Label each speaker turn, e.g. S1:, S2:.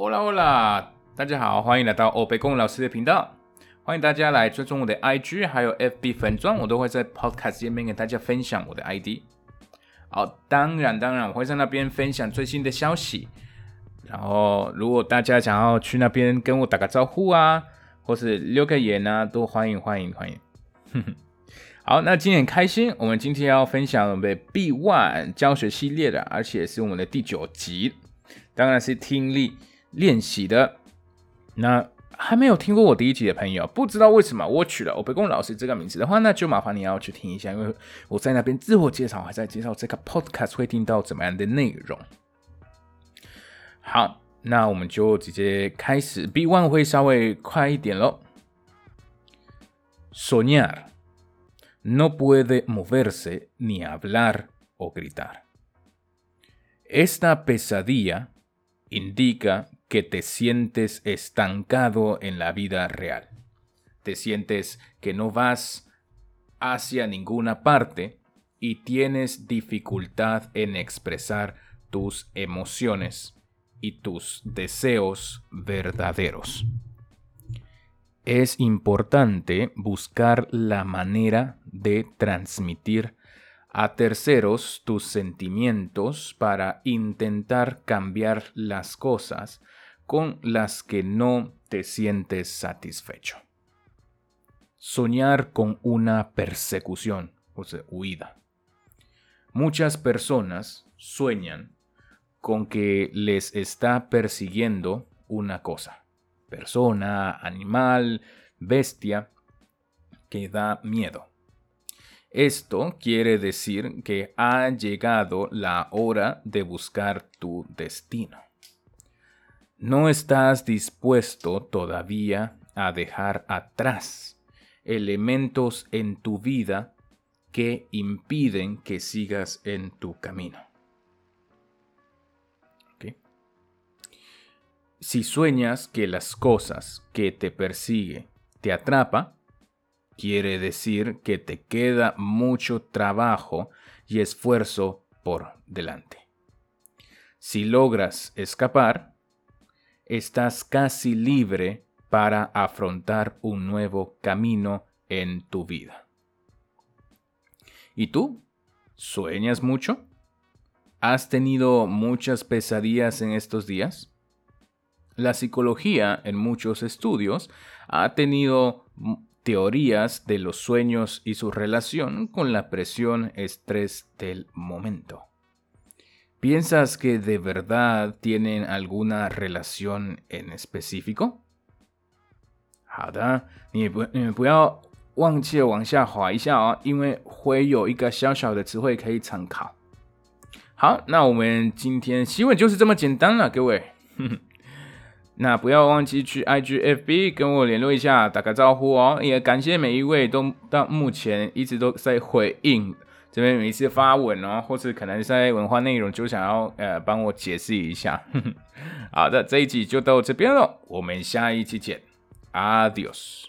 S1: Hola，Hola，大家好，欢迎来到欧贝公老师的频道。欢迎大家来追踪我的 IG，还有 FB 粉钻，我都会在 Podcast 页面跟大家分享我的 ID。好，当然，当然，我会在那边分享最新的消息。然后，如果大家想要去那边跟我打个招呼啊，或是留个言啊，都欢迎，欢迎，欢迎。好，那今天很开心，我们今天要分享我们的 B One 教学系列的，而且是我们的第九集，当然是听力练习的。那还没有听过我第一集的朋友，不知道为什么我取了欧北宫老师这个名字的话，那就麻烦你要去听一下，因为我在那边自我介绍，还在介绍这个 Podcast 会听到怎么样的内容。好，那我们就直接开始。B one 会稍微快一点喽。Soñar no puede moverse ni hablar o gritar. Esta pesadilla indica que te sientes estancado en la vida real. Te sientes que no vas hacia ninguna parte y tienes dificultad en expresar tus emociones y tus deseos verdaderos. Es importante buscar la manera de transmitir a terceros tus sentimientos para intentar cambiar las cosas con las que no te sientes satisfecho. Soñar con una persecución, o sea, huida. Muchas personas sueñan con que les está persiguiendo una cosa, persona, animal, bestia, que da miedo. Esto quiere decir que ha llegado la hora de buscar tu destino. No estás dispuesto todavía a dejar atrás elementos en tu vida que impiden que sigas en tu camino. Si sueñas que las cosas que te persigue te atrapa, quiere decir que te queda mucho trabajo y esfuerzo por delante. Si logras escapar, estás casi libre para afrontar un nuevo camino en tu vida. ¿Y tú? ¿Sueñas mucho? ¿Has tenido muchas pesadillas en estos días? La psicología en muchos estudios ha tenido teorías de los sueños y su relación con la presión estrés del momento. ¿Piensas que de verdad tienen alguna relación en específico? 好的，你不你不要忘记往下滑一下哦，因为会有一个小小的词汇可以参考。好，那我们今天新闻就是这么简单了，各位。那不要忘记去 IGFB 跟我联络一下，打个招呼哦。也感谢每一位都到目前一直都在回应这边每一次发文哦，或是可能在文化内容就想要呃帮我解释一下。好的，这一集就到这边了，我们下一期见，Adios。